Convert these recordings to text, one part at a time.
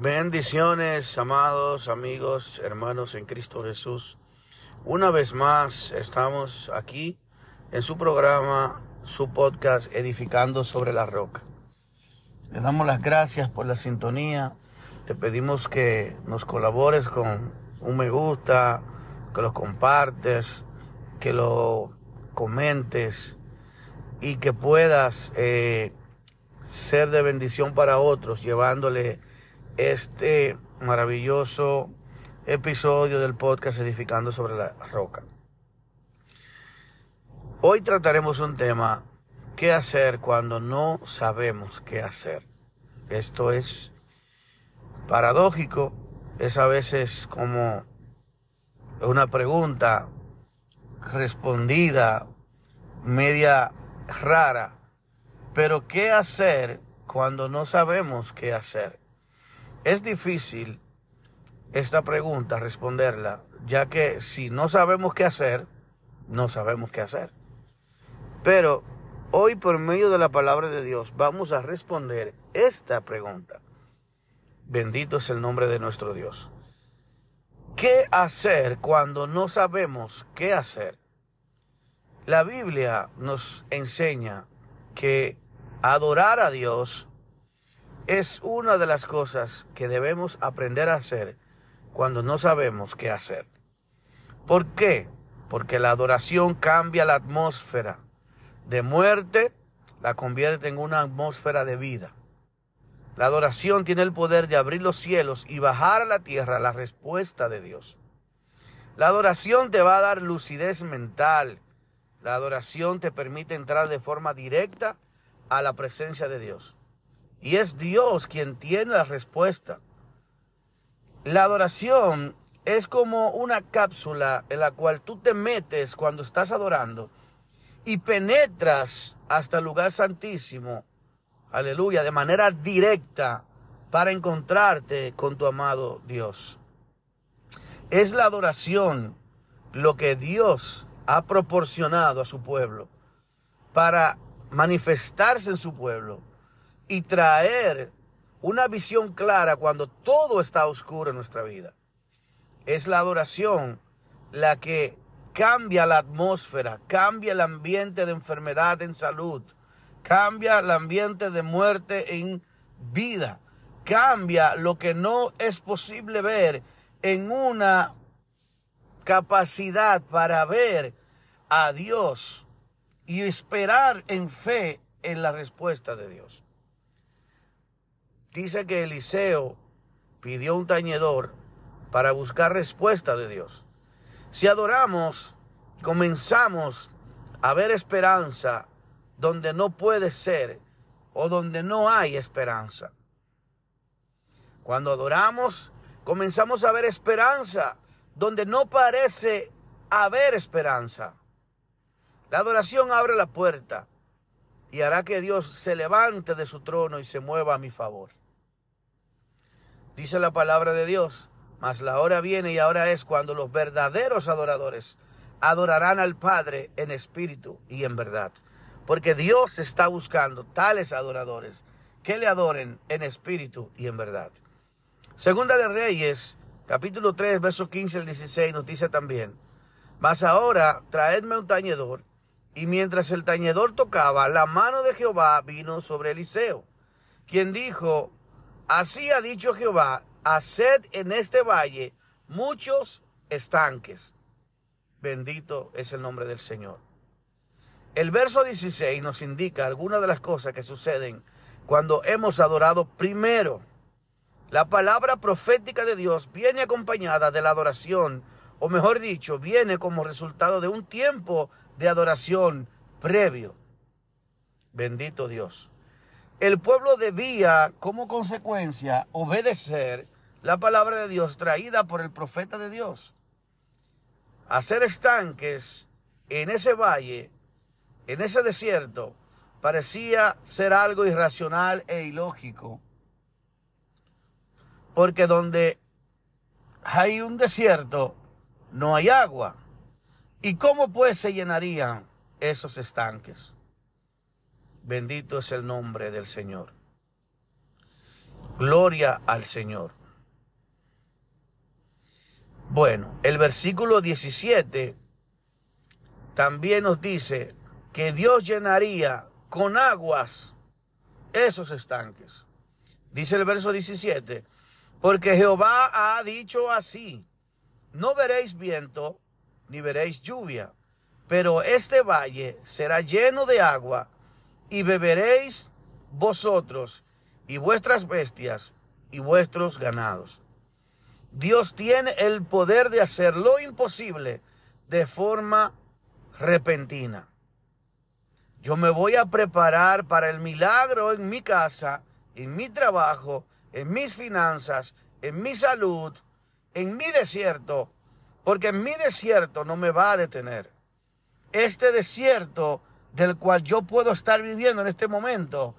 Bendiciones, amados amigos, hermanos en Cristo Jesús. Una vez más estamos aquí en su programa, su podcast, Edificando sobre la Roca. Le damos las gracias por la sintonía. Te pedimos que nos colabores con un me gusta, que lo compartes, que lo comentes y que puedas eh, ser de bendición para otros, llevándole este maravilloso episodio del podcast Edificando sobre la Roca. Hoy trataremos un tema, ¿qué hacer cuando no sabemos qué hacer? Esto es paradójico, es a veces como una pregunta respondida media rara, pero ¿qué hacer cuando no sabemos qué hacer? Es difícil esta pregunta responderla, ya que si no sabemos qué hacer, no sabemos qué hacer. Pero hoy por medio de la palabra de Dios vamos a responder esta pregunta. Bendito es el nombre de nuestro Dios. ¿Qué hacer cuando no sabemos qué hacer? La Biblia nos enseña que adorar a Dios es una de las cosas que debemos aprender a hacer cuando no sabemos qué hacer. ¿Por qué? Porque la adoración cambia la atmósfera de muerte, la convierte en una atmósfera de vida. La adoración tiene el poder de abrir los cielos y bajar a la tierra la respuesta de Dios. La adoración te va a dar lucidez mental. La adoración te permite entrar de forma directa a la presencia de Dios. Y es Dios quien tiene la respuesta. La adoración es como una cápsula en la cual tú te metes cuando estás adorando y penetras hasta el lugar santísimo, aleluya, de manera directa para encontrarte con tu amado Dios. Es la adoración lo que Dios ha proporcionado a su pueblo para manifestarse en su pueblo y traer una visión clara cuando todo está oscuro en nuestra vida. Es la adoración la que cambia la atmósfera, cambia el ambiente de enfermedad en salud, cambia el ambiente de muerte en vida, cambia lo que no es posible ver en una capacidad para ver a Dios y esperar en fe en la respuesta de Dios. Dice que Eliseo pidió un tañedor para buscar respuesta de Dios. Si adoramos, comenzamos a ver esperanza donde no puede ser o donde no hay esperanza. Cuando adoramos, comenzamos a ver esperanza donde no parece haber esperanza. La adoración abre la puerta y hará que Dios se levante de su trono y se mueva a mi favor. Dice la palabra de Dios, mas la hora viene y ahora es cuando los verdaderos adoradores adorarán al Padre en espíritu y en verdad. Porque Dios está buscando tales adoradores que le adoren en espíritu y en verdad. Segunda de Reyes, capítulo 3, verso 15 al 16, nos dice también, mas ahora traedme un tañedor. Y mientras el tañedor tocaba, la mano de Jehová vino sobre Eliseo, quien dijo, Así ha dicho Jehová, haced en este valle muchos estanques. Bendito es el nombre del Señor. El verso 16 nos indica algunas de las cosas que suceden cuando hemos adorado primero. La palabra profética de Dios viene acompañada de la adoración, o mejor dicho, viene como resultado de un tiempo de adoración previo. Bendito Dios el pueblo debía como consecuencia obedecer la palabra de Dios traída por el profeta de Dios. Hacer estanques en ese valle, en ese desierto, parecía ser algo irracional e ilógico. Porque donde hay un desierto, no hay agua. ¿Y cómo pues se llenarían esos estanques? Bendito es el nombre del Señor. Gloria al Señor. Bueno, el versículo 17 también nos dice que Dios llenaría con aguas esos estanques. Dice el verso 17, porque Jehová ha dicho así, no veréis viento ni veréis lluvia, pero este valle será lleno de agua y beberéis vosotros y vuestras bestias y vuestros ganados. Dios tiene el poder de hacer lo imposible de forma repentina. Yo me voy a preparar para el milagro en mi casa, en mi trabajo, en mis finanzas, en mi salud, en mi desierto, porque en mi desierto no me va a detener. Este desierto del cual yo puedo estar viviendo en este momento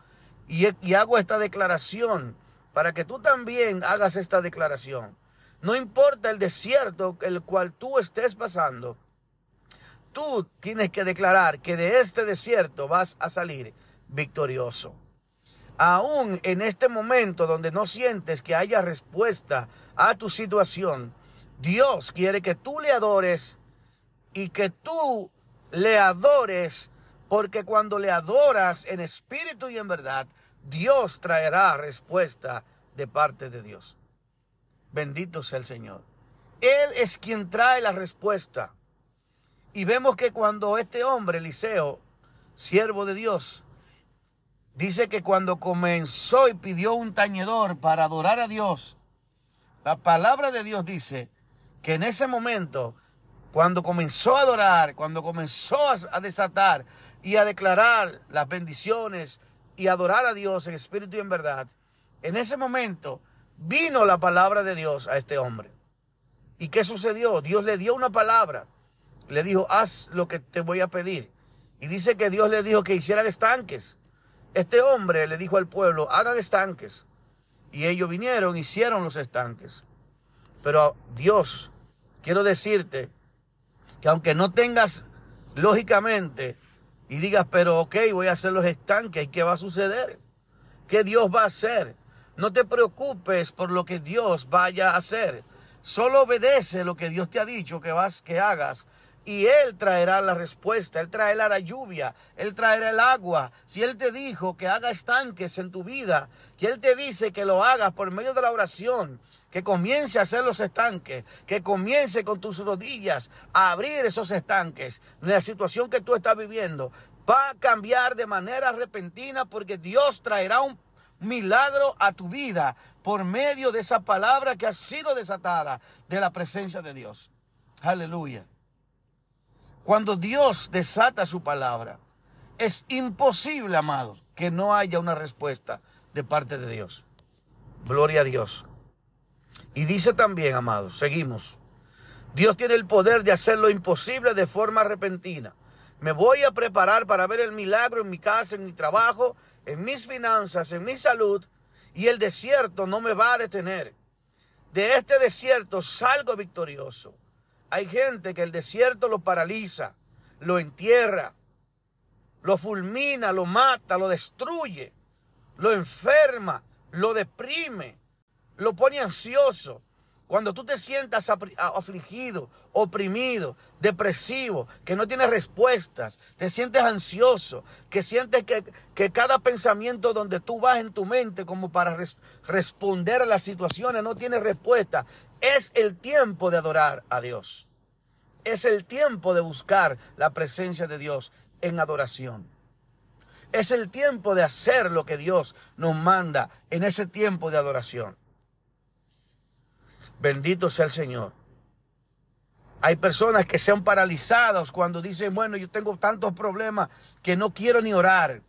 y, hago esta declaración para que tú también hagas esta declaración. No importa el desierto el cual tú estés pasando, tú tienes que declarar que de este desierto vas a salir victorioso. Aún en este momento donde no sientes que haya respuesta a tu situación, Dios quiere que tú le adores y que tú le adores, porque cuando le adoras en espíritu y en verdad, Dios traerá respuesta de parte de Dios. Bendito sea el Señor. Él es quien trae la respuesta. Y vemos que cuando este hombre, Eliseo, siervo de Dios, dice que cuando comenzó y pidió un tañedor para adorar a Dios, la palabra de Dios dice que en ese momento, cuando comenzó a adorar, cuando comenzó a desatar y a declarar las bendiciones y adorar a Dios en espíritu y en verdad, en ese momento vino la palabra de Dios a este hombre. ¿Y qué sucedió? Dios le dio una palabra le dijo, haz lo que te voy a pedir. Y dice que Dios le dijo que hicieran estanques. Este hombre le dijo al pueblo, hagan estanques. Y ellos vinieron, hicieron los estanques. Pero Dios, quiero decirte que aunque no tengas lógicamente y digas, pero ok, voy a hacer los estanques, ¿y qué va a suceder? ¿Qué Dios va a hacer? No te preocupes por lo que Dios vaya a hacer. Solo obedece lo que Dios te ha dicho que vas que hagas y Él traerá la respuesta, Él traerá la lluvia, Él traerá el agua. Si Él te dijo que haga estanques en tu vida, que Él te dice que lo hagas por medio de la oración, que comience a hacer los estanques, que comience con tus rodillas a abrir esos estanques, la situación que tú estás viviendo va a cambiar de manera repentina porque Dios traerá un milagro a tu vida por medio de esa palabra que ha sido desatada de la presencia de Dios. Aleluya. Cuando Dios desata su palabra, es imposible, amados, que no haya una respuesta de parte de Dios. Gloria a Dios. Y dice también, amados, seguimos. Dios tiene el poder de hacer lo imposible de forma repentina. Me voy a preparar para ver el milagro en mi casa, en mi trabajo, en mis finanzas, en mi salud, y el desierto no me va a detener. De este desierto salgo victorioso. Hay gente que el desierto lo paraliza, lo entierra, lo fulmina, lo mata, lo destruye, lo enferma, lo deprime, lo pone ansioso. Cuando tú te sientas afligido, oprimido, depresivo, que no tienes respuestas, te sientes ansioso, que sientes que, que cada pensamiento donde tú vas en tu mente como para responder a las situaciones no tiene respuesta, es el tiempo de adorar a Dios. Es el tiempo de buscar la presencia de Dios en adoración. Es el tiempo de hacer lo que Dios nos manda en ese tiempo de adoración. Bendito sea el Señor. Hay personas que se han paralizados cuando dicen, bueno, yo tengo tantos problemas que no quiero ni orar,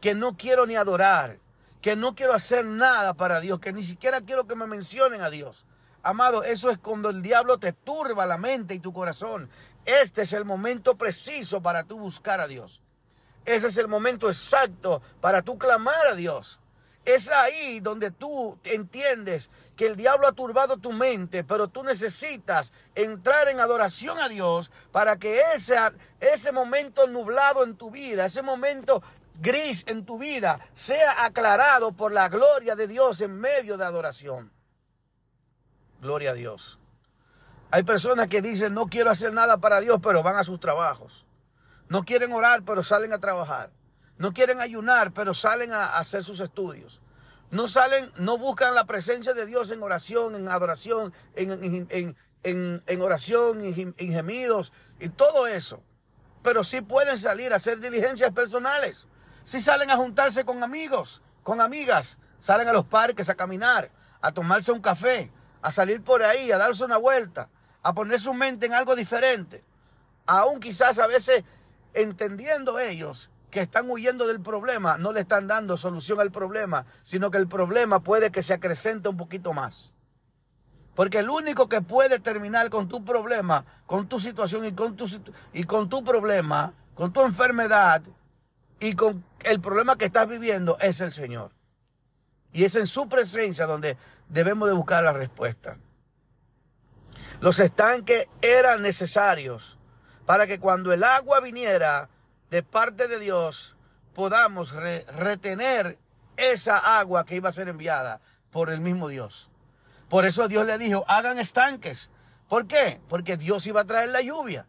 que no quiero ni adorar, que no quiero hacer nada para Dios, que ni siquiera quiero que me mencionen a Dios. Amado, eso es cuando el diablo te turba la mente y tu corazón. Este es el momento preciso para tú buscar a Dios. Ese es el momento exacto para tú clamar a Dios. Es ahí donde tú entiendes que el diablo ha turbado tu mente, pero tú necesitas entrar en adoración a Dios para que ese, ese momento nublado en tu vida, ese momento gris en tu vida sea aclarado por la gloria de Dios en medio de adoración. Gloria a Dios. Hay personas que dicen no quiero hacer nada para Dios, pero van a sus trabajos. No quieren orar, pero salen a trabajar. No quieren ayunar, pero salen a hacer sus estudios. No salen, no buscan la presencia de Dios en oración, en adoración, en, en, oración, en, gemidos y todo eso. Pero sí pueden salir a hacer diligencias personales. Sí salen a juntarse con amigos, con amigas. Salen a los parques a caminar, a tomarse un café, a salir por ahí, a darse una vuelta, a poner su mente en algo diferente. Aún quizás a veces entendiendo ellos que están huyendo del problema, no le están dando solución al problema, sino que el problema puede que se acrecente un poquito más. Porque el único que puede terminar con tu problema, con tu situación y con tu, y con tu problema, con tu enfermedad y con el problema que estás viviendo es el Señor. Y es en su presencia donde debemos de buscar la respuesta. Los estanques eran necesarios para que cuando el agua viniera de parte de Dios podamos retener esa agua que iba a ser enviada por el mismo Dios. Por eso Dios le dijo, hagan estanques. ¿Por qué? Porque Dios iba a traer la lluvia.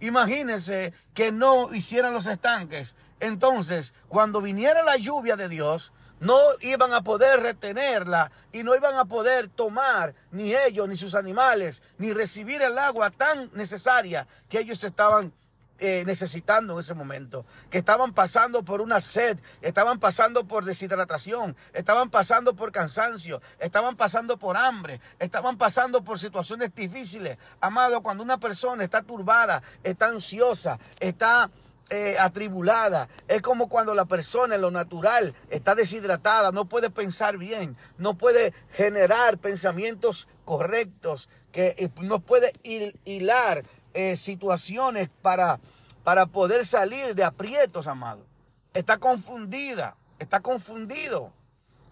Imagínense que no hicieran los estanques. Entonces, cuando viniera la lluvia de Dios, no iban a poder retenerla y no iban a poder tomar ni ellos ni sus animales ni recibir el agua tan necesaria que ellos estaban eh, necesitando en ese momento, que estaban pasando por una sed, estaban pasando por deshidratación, estaban pasando por cansancio, estaban pasando por hambre, estaban pasando por situaciones difíciles. Amado, cuando una persona está turbada, está ansiosa, está eh, atribulada. Es como cuando la persona en lo natural está deshidratada, no puede pensar bien, no puede generar pensamientos correctos, que eh, no puede hilar eh, situaciones para, para poder salir de aprietos, amado. Está confundida, está confundido.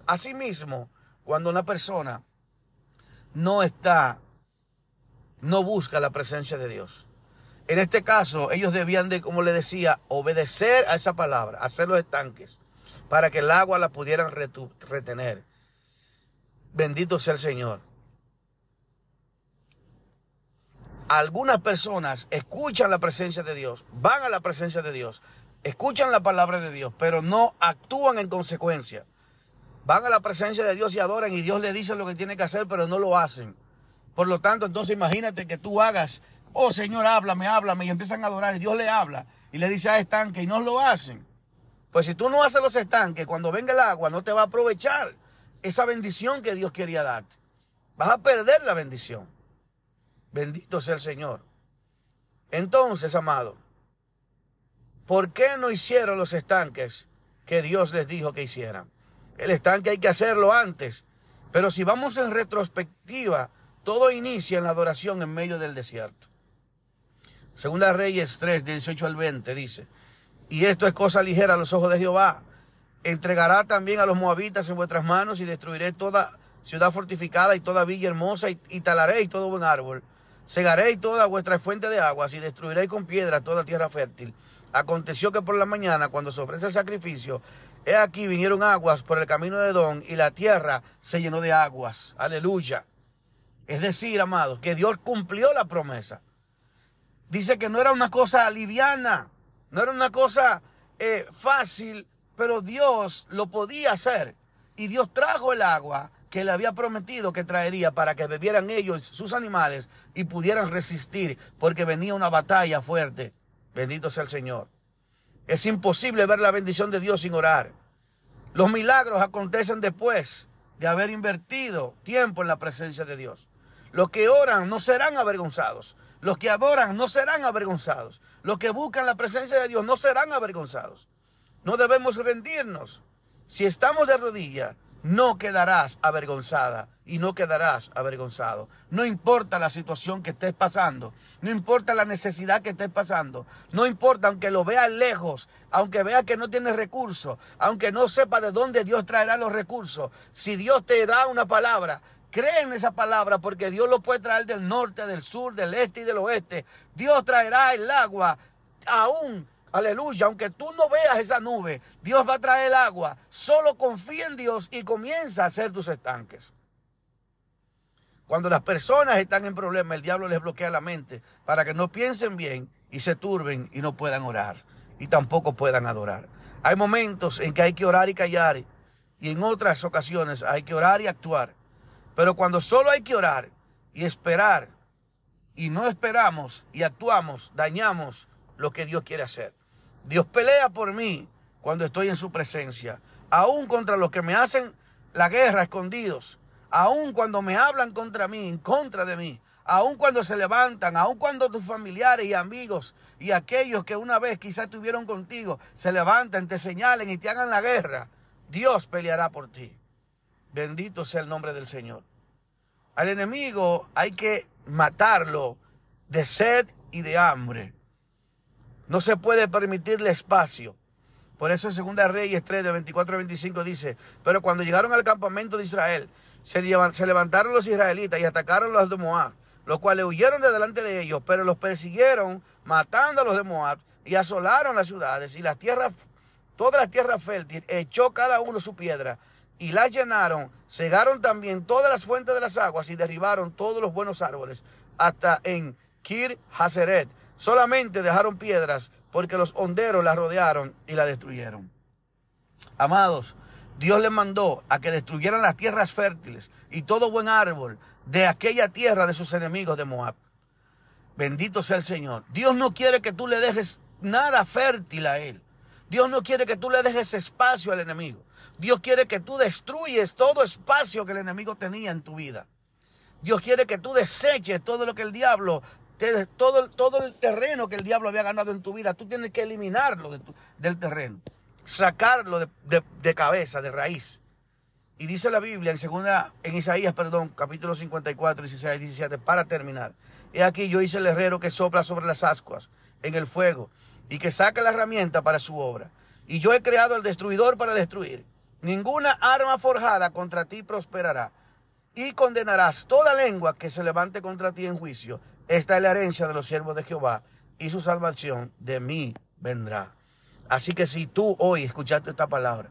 Asimismo, cuando una persona no está, no busca la presencia de Dios. En este caso, ellos debían de, como le decía, obedecer a esa palabra, hacer los estanques, para que el agua la pudieran retener. Bendito sea el Señor. Algunas personas escuchan la presencia de Dios, van a la presencia de Dios, escuchan la palabra de Dios, pero no actúan en consecuencia. Van a la presencia de Dios y adoran y Dios le dice lo que tiene que hacer, pero no lo hacen. Por lo tanto, entonces imagínate que tú hagas, oh Señor, háblame, háblame, y empiezan a adorar y Dios le habla y le dice a estanque y no lo hacen. Pues si tú no haces los estanques, cuando venga el agua no te va a aprovechar esa bendición que Dios quería darte. Vas a perder la bendición. Bendito sea el Señor. Entonces, amado, ¿por qué no hicieron los estanques que Dios les dijo que hicieran? El estanque hay que hacerlo antes. Pero si vamos en retrospectiva, todo inicia en la adoración en medio del desierto. Segunda Reyes 3, 18 al 20 dice, y esto es cosa ligera a los ojos de Jehová. Entregará también a los moabitas en vuestras manos y destruiré toda ciudad fortificada y toda villa hermosa y, y talaré y todo buen árbol Segaréis toda vuestra fuente de aguas y destruiréis con piedra toda tierra fértil. Aconteció que por la mañana, cuando se ofrece el sacrificio, he aquí vinieron aguas por el camino de Don y la tierra se llenó de aguas. Aleluya. Es decir, amados, que Dios cumplió la promesa. Dice que no era una cosa liviana, no era una cosa eh, fácil, pero Dios lo podía hacer. Y Dios trajo el agua que le había prometido que traería para que bebieran ellos, sus animales, y pudieran resistir, porque venía una batalla fuerte. Bendito sea el Señor. Es imposible ver la bendición de Dios sin orar. Los milagros acontecen después de haber invertido tiempo en la presencia de Dios. Los que oran no serán avergonzados. Los que adoran no serán avergonzados. Los que buscan la presencia de Dios no serán avergonzados. No debemos rendirnos. Si estamos de rodillas, no quedarás avergonzada y no quedarás avergonzado. No importa la situación que estés pasando, no importa la necesidad que estés pasando, no importa aunque lo veas lejos, aunque veas que no tienes recursos, aunque no sepa de dónde Dios traerá los recursos. Si Dios te da una palabra, cree en esa palabra porque Dios lo puede traer del norte, del sur, del este y del oeste. Dios traerá el agua aún Aleluya, aunque tú no veas esa nube, Dios va a traer el agua. Solo confía en Dios y comienza a hacer tus estanques. Cuando las personas están en problemas, el diablo les bloquea la mente para que no piensen bien y se turben y no puedan orar y tampoco puedan adorar. Hay momentos en que hay que orar y callar y en otras ocasiones hay que orar y actuar. Pero cuando solo hay que orar y esperar y no esperamos y actuamos, dañamos lo que Dios quiere hacer. Dios pelea por mí cuando estoy en su presencia, aún contra los que me hacen la guerra escondidos, aún cuando me hablan contra mí, en contra de mí, aún cuando se levantan, aún cuando tus familiares y amigos y aquellos que una vez quizás estuvieron contigo se levantan, te señalen y te hagan la guerra, Dios peleará por ti. Bendito sea el nombre del Señor. Al enemigo hay que matarlo de sed y de hambre. No se puede permitirle espacio. Por eso en Segunda Reyes 3, de 24 a 25 dice, pero cuando llegaron al campamento de Israel, se, levantaron los israelitas y atacaron los de Moab, los cuales huyeron de delante de ellos, pero los persiguieron, matando a los de Moab, y asolaron las ciudades, y las tierras, toda la tierra fértil, echó cada uno su piedra, y la llenaron, cegaron también todas las fuentes de las aguas, y derribaron todos los buenos árboles, hasta en Kir Haseret, Solamente dejaron piedras porque los honderos la rodearon y la destruyeron. Amados, Dios les mandó a que destruyeran las tierras fértiles y todo buen árbol de aquella tierra de sus enemigos de Moab. Bendito sea el Señor. Dios no quiere que tú le dejes nada fértil a Él. Dios no quiere que tú le dejes espacio al enemigo. Dios quiere que tú destruyes todo espacio que el enemigo tenía en tu vida. Dios quiere que tú deseches todo lo que el diablo todo, todo el terreno que el diablo había ganado en tu vida, tú tienes que eliminarlo del terreno, sacarlo de, cabeza, de raíz. Y dice la Biblia en segunda, en Isaías, perdón, capítulo 54, 16, 17, para terminar. He aquí yo hice el herrero que sopla sobre las ascuas, en el fuego, y que saca la herramienta para su obra. Y yo he creado el destruidor para destruir. Ninguna arma forjada contra ti prosperará. Y condenarás toda lengua que se levante contra ti en juicio esta es la herencia de los siervos de Jehová y su salvación de mí vendrá. Así que si tú hoy escuchaste esta palabra,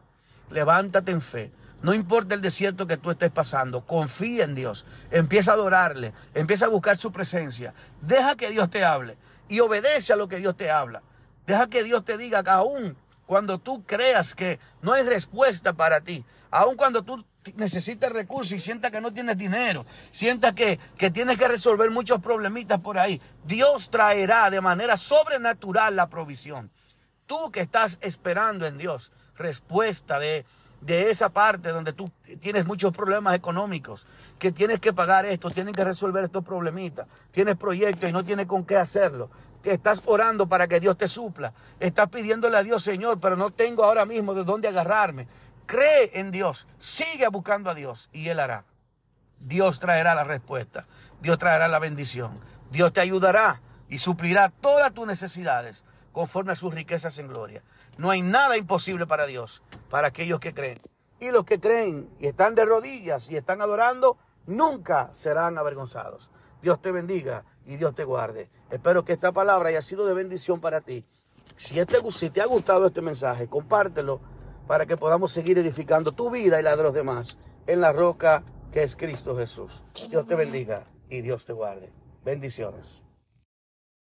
levántate en fe. No importa el desierto que tú estés pasando, confía en Dios. Empieza a adorarle, empieza a buscar su presencia. Deja que Dios te hable y obedece a lo que Dios te habla. Deja que Dios te diga que aún cuando tú creas que no hay respuesta para ti, aun cuando tú necesitas recursos y sientas que no tienes dinero, sientas que, que tienes que resolver muchos problemitas por ahí, Dios traerá de manera sobrenatural la provisión. Tú que estás esperando en Dios respuesta de, de esa parte donde tú tienes muchos problemas económicos, que tienes que pagar esto, tienes que resolver estos problemitas, tienes proyectos y no tienes con qué hacerlo estás orando para que Dios te supla. Estás pidiéndole a Dios, Señor, pero no tengo ahora mismo de dónde agarrarme. Cree en Dios, sigue buscando a Dios y Él hará. Dios traerá la respuesta, Dios traerá la bendición, Dios te ayudará y suplirá todas tus necesidades conforme a sus riquezas en gloria. No hay nada imposible para Dios, para aquellos que creen. Y los que creen y están de rodillas y están adorando, nunca serán avergonzados. Dios te bendiga y Dios te guarde. Espero que esta palabra haya sido de bendición para ti. Si, este, si te ha gustado este mensaje, compártelo para que podamos seguir edificando tu vida y la de los demás en la roca que es Cristo Jesús. Dios te bendiga y Dios te guarde. Bendiciones.